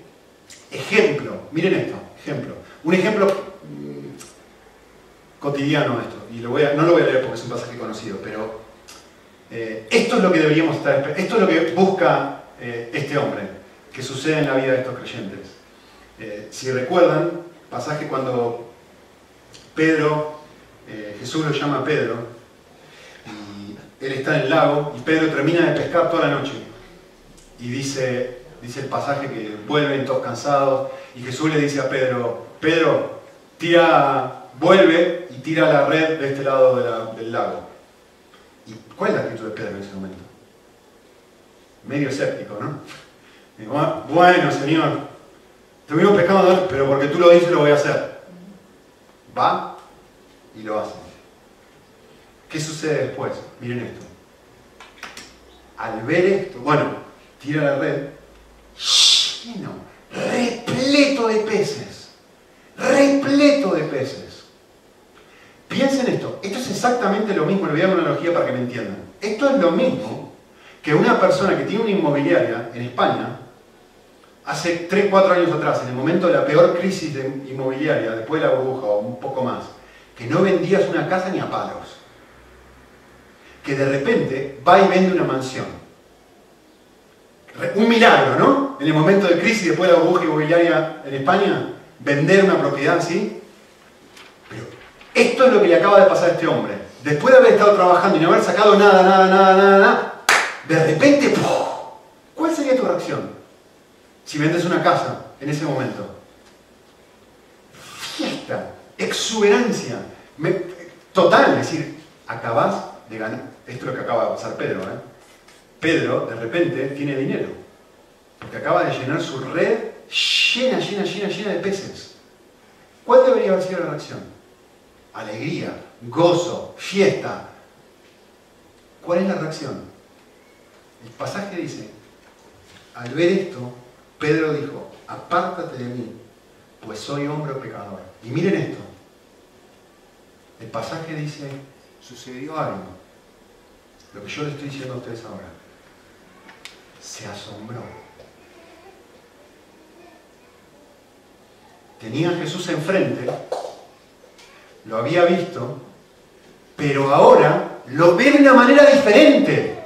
Ejemplo, miren esto, ejemplo. Un ejemplo mm, cotidiano esto, y no lo voy a leer porque es un pasaje conocido, pero eh, esto es lo que deberíamos estar, esto es lo que busca eh, este hombre, que sucede en la vida de estos creyentes. Eh, si recuerdan, pasaje cuando Pedro, Jesús lo llama Pedro, y él está en el lago, y Pedro termina de pescar toda la noche, y dice, dice el pasaje que vuelven todos cansados y Jesús le dice a Pedro, Pedro, tira, vuelve y tira la red de este lado del lago. ¿Y cuál es la actitud de Pedro en ese momento? Medio escéptico, ¿no? Ah, bueno, Señor, estuvimos pescando, pero porque tú lo dices lo voy a hacer. Va y lo hace. ¿Qué sucede después? Miren esto. Al ver esto, bueno, tira la red lleno, repleto de peces, repleto de peces. Piensen esto, esto es exactamente lo mismo, le voy a dar una analogía para que me entiendan. Esto es lo mismo que una persona que tiene una inmobiliaria en España, hace 3, 4 años atrás, en el momento de la peor crisis de inmobiliaria, después de la burbuja o un poco más, que no vendías una casa ni a palos, que de repente va y vende una mansión un milagro, ¿no? En el momento de crisis, después de la burbuja inmobiliaria en España, vender una propiedad así. Pero esto es lo que le acaba de pasar a este hombre. Después de haber estado trabajando y no haber sacado nada, nada, nada, nada, nada, de repente, ¿cuál sería tu reacción si vendes una casa en ese momento? Fiesta, exuberancia, total, es decir, acabas de ganar, esto es lo que acaba de pasar Pedro, ¿eh? Pedro de repente tiene dinero, porque acaba de llenar su red llena, llena, llena, llena de peces. ¿Cuál debería haber sido la reacción? Alegría, gozo, fiesta. ¿Cuál es la reacción? El pasaje dice, al ver esto, Pedro dijo, apártate de mí, pues soy hombre pecador. Y miren esto, el pasaje dice, sucedió algo, lo que yo le estoy diciendo a ustedes ahora, se asombró. Tenía a Jesús enfrente, lo había visto, pero ahora lo ve de una manera diferente.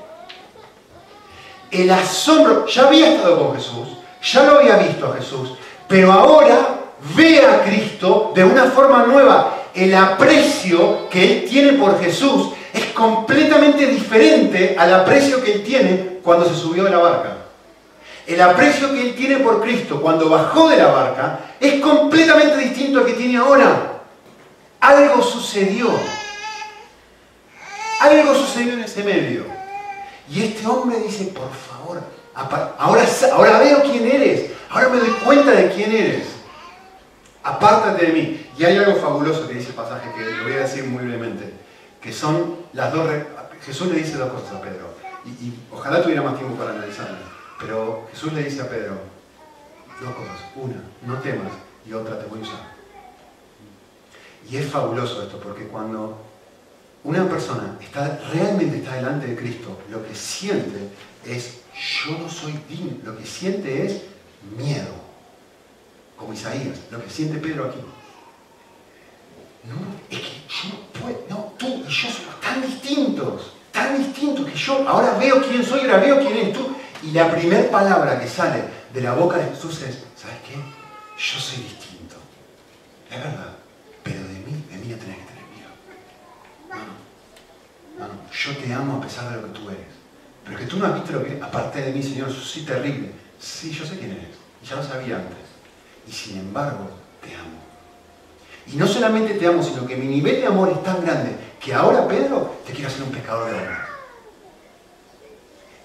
El asombro, ya había estado con Jesús, ya lo había visto a Jesús, pero ahora ve a Cristo de una forma nueva. El aprecio que él tiene por Jesús es completamente diferente al aprecio que él tiene cuando se subió a la barca. El aprecio que él tiene por Cristo cuando bajó de la barca es completamente distinto al que tiene ahora. Algo sucedió. Algo sucedió en ese medio. Y este hombre dice, por favor, ahora, ahora veo quién eres, ahora me doy cuenta de quién eres. Apártate de mí. Y hay algo fabuloso que dice el pasaje que le voy a decir muy brevemente, que son las dos... Jesús le dice dos cosas a Pedro, y, ojalá tuviera más tiempo para analizarlas, pero Jesús le dice a Pedro dos cosas. Una, no temas, y otra, te voy a usar. Y es fabuloso esto, porque cuando una persona está, realmente está delante de Cristo, lo que siente es, yo no soy digno, lo que siente es miedo, como Isaías, lo que siente Pedro aquí. No, es que yo no puedo, no, tú y yo somos tan distintos, tan distintos que yo ahora veo quién soy, ahora veo quién es tú. Y la primera palabra que sale de la boca de Jesús es, ¿sabes qué? Yo soy distinto. Es verdad, pero de mí, de mí ya tenés que yo te amo a pesar de lo que tú eres. Pero que tú no has visto lo que aparte de mí, Señor, eso sí terrible. Sí, yo sé quién eres. Y ya lo sabía antes. Y sin embargo, te amo. Y no solamente te amo, sino que mi nivel de amor es tan grande que ahora, Pedro, te quiero hacer un pescador de hombres.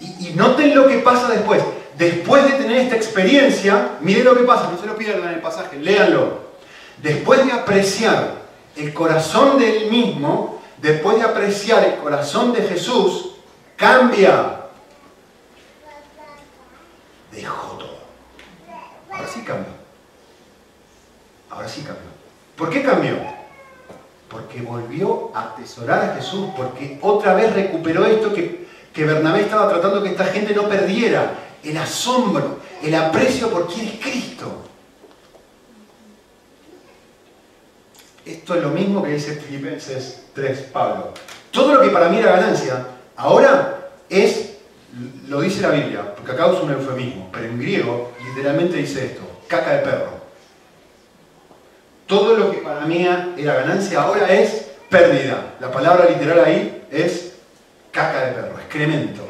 Y, y, noten lo que pasa después. Después de tener esta experiencia, miren lo que pasa, no se lo pierdan el pasaje, léanlo. Después de apreciar el corazón del mismo, después de apreciar el corazón de Jesús, cambia. Dejó todo. Ahora sí cambió. Ahora sí cambió. ¿Por qué cambió? Porque volvió a atesorar a Jesús, porque otra vez recuperó esto que, que Bernabé estaba tratando que esta gente no perdiera, el asombro, el aprecio por quien es Cristo. Esto es lo mismo que dice Filipenses 3, Pablo. Todo lo que para mí era ganancia, ahora es, lo dice la Biblia, porque acá usa un eufemismo, pero en griego literalmente dice esto, caca de perro. Todo lo que para mí era ganancia ahora es pérdida. La palabra literal ahí es caca de perro, excremento.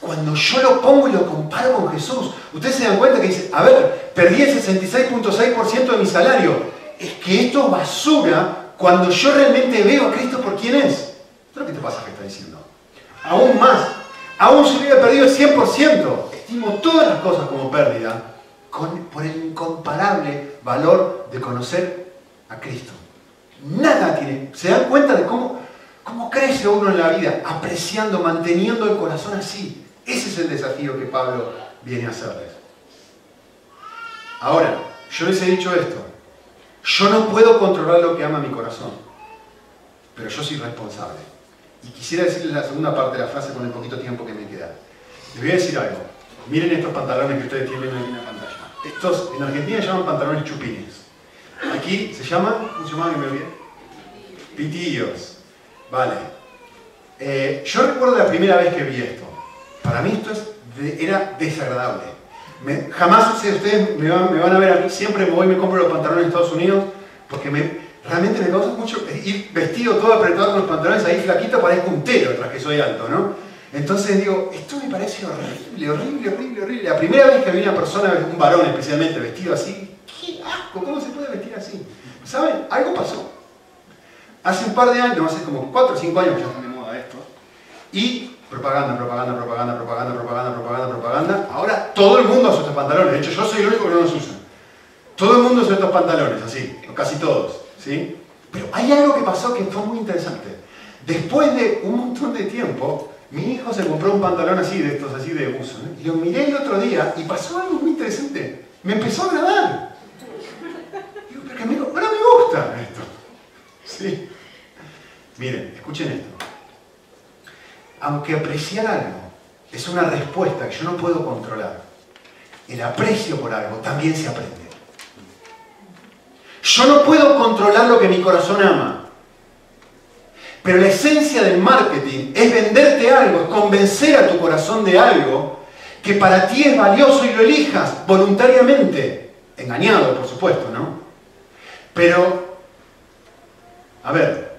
Cuando yo lo pongo y lo comparo con Jesús, ustedes se dan cuenta que dice, a ver, perdí el 66.6% de mi salario, es que esto es basura cuando yo realmente veo a Cristo por quién es. Esto es que te pasa que está diciendo. Aún más, aún si hubiera perdido el 100%, estimo todas las cosas como pérdida por el incomparable valor de conocer a Cristo. Nada tiene. ¿Se dan cuenta de cómo, cómo crece uno en la vida? Apreciando, manteniendo el corazón así. Ese es el desafío que Pablo viene a hacerles. Ahora, yo les he dicho esto. Yo no puedo controlar lo que ama mi corazón, pero yo soy responsable. Y quisiera decirles la segunda parte de la frase con el poquito tiempo que me queda. Les voy a decir algo. Miren estos pantalones que ustedes tienen ahí en la pantalla. Estos en Argentina llaman pantalones chupines. Aquí se llaman, ¿cómo se llaman que me olvidé? Pitillos. Vale. Eh, yo recuerdo la primera vez que vi esto. Para mí esto era desagradable jamás ustedes me van, a ver aquí, siempre me voy y me compro los pantalones en Estados Unidos porque realmente me causa mucho ir vestido todo apretado con los pantalones ahí flaquito, parezco un tero tras que soy alto, ¿no? Entonces digo, esto me parece horrible, horrible, horrible, horrible. La primera vez que vi una persona, un varón especialmente, vestido así, ¡qué asco! ¿Cómo se puede vestir así? ¿Saben? Algo pasó. Hace un par de años, hace como 4 o 5 años que ya están de moda esto, y propaganda, propaganda, propaganda, propaganda, propaganda, propaganda, propaganda. Ahora todo el mundo usa estos pantalones. De hecho, yo soy el único que no los usa. Todo el mundo usa estos pantalones, así, casi todos. ¿sí? Pero hay algo que pasó que fue muy interesante. Después de un montón de tiempo, mi hijo se compró un pantalón así, de estos así de uso. Y lo miré el otro día y pasó algo muy interesante. Me empezó a agradar. Digo, pero que amigo, ahora me gusta esto. Sí. Miren, escuchen esto. Aunque apreciar algo es una respuesta que yo no puedo controlar, el aprecio por algo también se aprende. Yo no puedo controlar lo que mi corazón ama. Pero la esencia del marketing es venderte algo, es convencer a tu corazón de algo que para ti es valioso y lo elijas voluntariamente. Engañado, por supuesto, ¿no? Pero, a ver,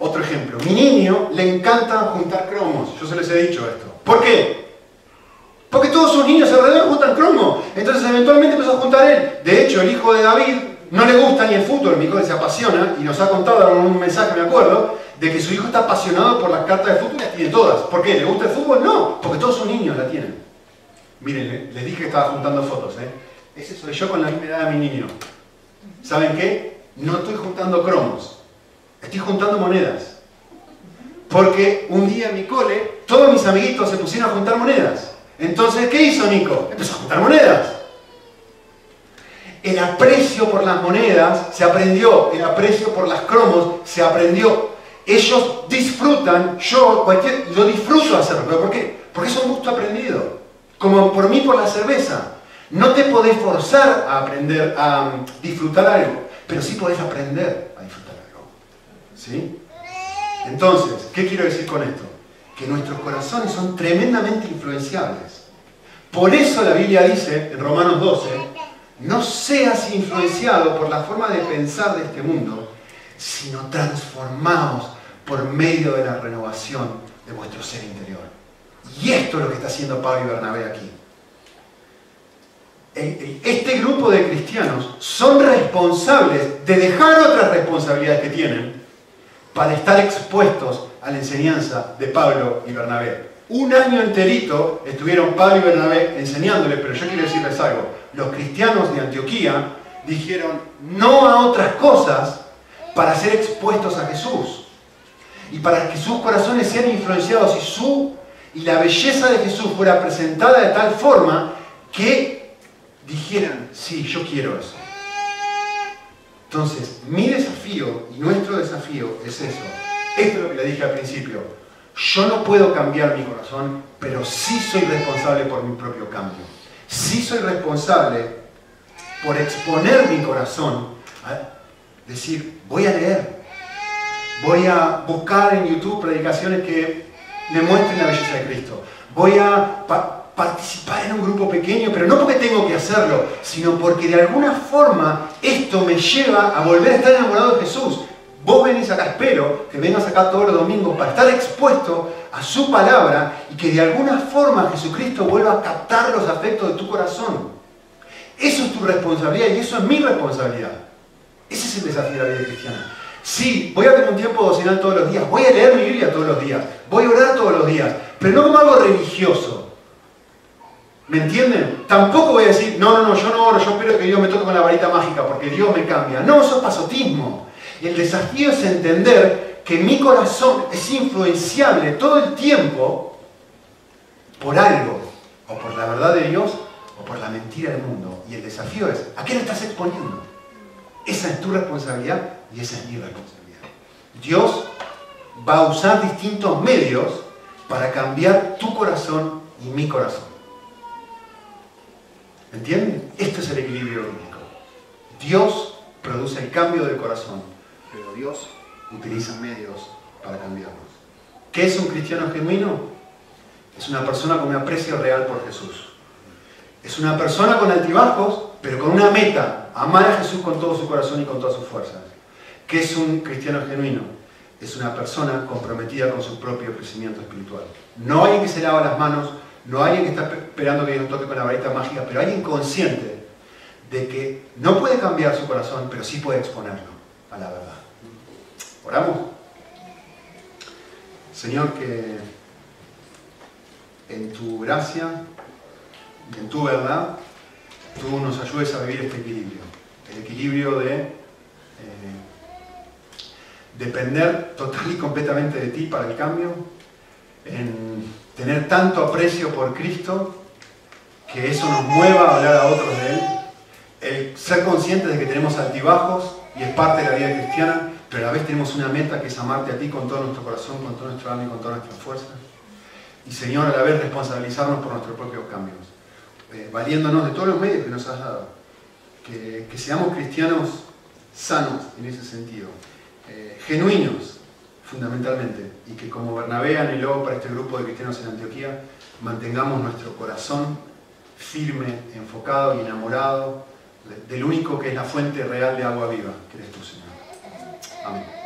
otro ejemplo. Mi niño le encanta juntar cromos. Yo se les he dicho esto. ¿Por qué? Porque todos sus niños alrededor juntan cromos. Entonces eventualmente empezó a juntar él. De hecho, el hijo de David no le gusta ni el fútbol, mi hijo se apasiona y nos ha contado en un mensaje, me acuerdo, de que su hijo está apasionado por las cartas de fútbol y las tiene todas. ¿Por qué? ¿Le gusta el fútbol? No, porque todos sus niños la tienen. Miren, les dije que estaba juntando fotos, ¿eh? Ese soy yo con la misma edad de mi niño. ¿Saben qué? No estoy juntando cromos, estoy juntando monedas. Porque un día en mi cole, todos mis amiguitos se pusieron a juntar monedas. Entonces, ¿qué hizo Nico? Empezó a juntar monedas. El aprecio por las monedas se aprendió, el aprecio por las cromos se aprendió. Ellos disfrutan, yo cualquier, lo disfruto hacerlo, ¿pero por qué? Porque es un gusto aprendido. Como por mí por la cerveza. No te podés forzar a aprender a um, disfrutar algo, pero sí podés aprender a disfrutar algo. ¿Sí? Entonces, ¿qué quiero decir con esto? Que nuestros corazones son tremendamente influenciables. Por eso la Biblia dice en Romanos 12, no seas influenciado por la forma de pensar de este mundo, sino transformados por medio de la renovación de vuestro ser interior. Y esto es lo que está haciendo Pablo y Bernabé aquí. Este grupo de cristianos son responsables de dejar otras responsabilidades que tienen para estar expuestos a la enseñanza de Pablo y Bernabé. Un año enterito estuvieron Pablo y Bernabé enseñándoles, pero yo quiero decirles algo. Los cristianos de Antioquía dijeron no a otras cosas para ser expuestos a Jesús. Y para que sus corazones sean influenciados y, su, y la belleza de Jesús fuera presentada de tal forma que dijeran, sí, yo quiero eso. Entonces, mi desafío y nuestro desafío es eso. Esto es lo que le dije al principio yo no puedo cambiar mi corazón, pero sí soy responsable por mi propio cambio. Sí soy responsable por exponer mi corazón a decir, voy a leer, voy a buscar en YouTube predicaciones que me muestren la belleza de Cristo. Voy a participar en un grupo pequeño, pero no porque tengo que hacerlo, sino porque de alguna forma esto me lleva a volver a estar enamorado de Jesús. Vos venís acá, espero que vengas acá todos los domingos para estar expuesto a su palabra y que de alguna forma Jesucristo vuelva a captar los afectos de tu corazón. Eso es tu responsabilidad y eso es mi responsabilidad. Ese es el desafío de la vida cristiana. Sí, voy a tener un tiempo docinal todos los días, voy a leer mi Biblia todos los días, voy a orar todos los días, pero no como algo religioso. ¿Me entienden? Tampoco voy a decir, no, no, no, yo no oro, yo espero que Dios me toque con la varita mágica porque Dios me cambia. No, eso es pasotismo. Y el desafío es entender que mi corazón es influenciable todo el tiempo por algo, o por la verdad de Dios, o por la mentira del mundo. Y el desafío es, ¿a qué lo estás exponiendo? Esa es tu responsabilidad y esa es mi responsabilidad. Dios va a usar distintos medios para cambiar tu corazón y mi corazón. ¿Entienden? Este es el equilibrio bíblico. Dios produce el cambio del corazón pero Dios utiliza medios para cambiarnos. ¿Qué es un cristiano genuino? Es una persona con un aprecio real por Jesús. Es una persona con altibajos, pero con una meta, amar a Jesús con todo su corazón y con todas sus fuerzas. ¿Qué es un cristiano genuino? Es una persona comprometida con su propio crecimiento espiritual. No alguien que se lava las manos, no alguien que está esperando que Dios toque con la varita mágica, pero alguien consciente de que no puede cambiar su corazón, pero sí puede exponerlo a la verdad. Oramos. Señor, que en tu gracia en tu verdad, tú nos ayudes a vivir este equilibrio. El equilibrio de eh, depender total y completamente de ti para el cambio, en tener tanto aprecio por Cristo que eso nos mueva a hablar a otros de Él, el ser conscientes de que tenemos altibajos y es parte de la vida cristiana, pero a la vez tenemos una meta que es amarte a ti con todo nuestro corazón, con todo nuestro alma y con todas nuestras fuerzas. Y Señor, a la vez responsabilizarnos por nuestros propios cambios, eh, valiéndonos de todos los medios que nos has dado. Que, seamos cristianos sanos en ese sentido, eh, genuinos fundamentalmente, y que como Bernabé anheló para este grupo de cristianos en Antioquía, mantengamos nuestro corazón firme, enfocado y enamorado del único que es la fuente real de agua viva, que eres tú, Señor. Amén.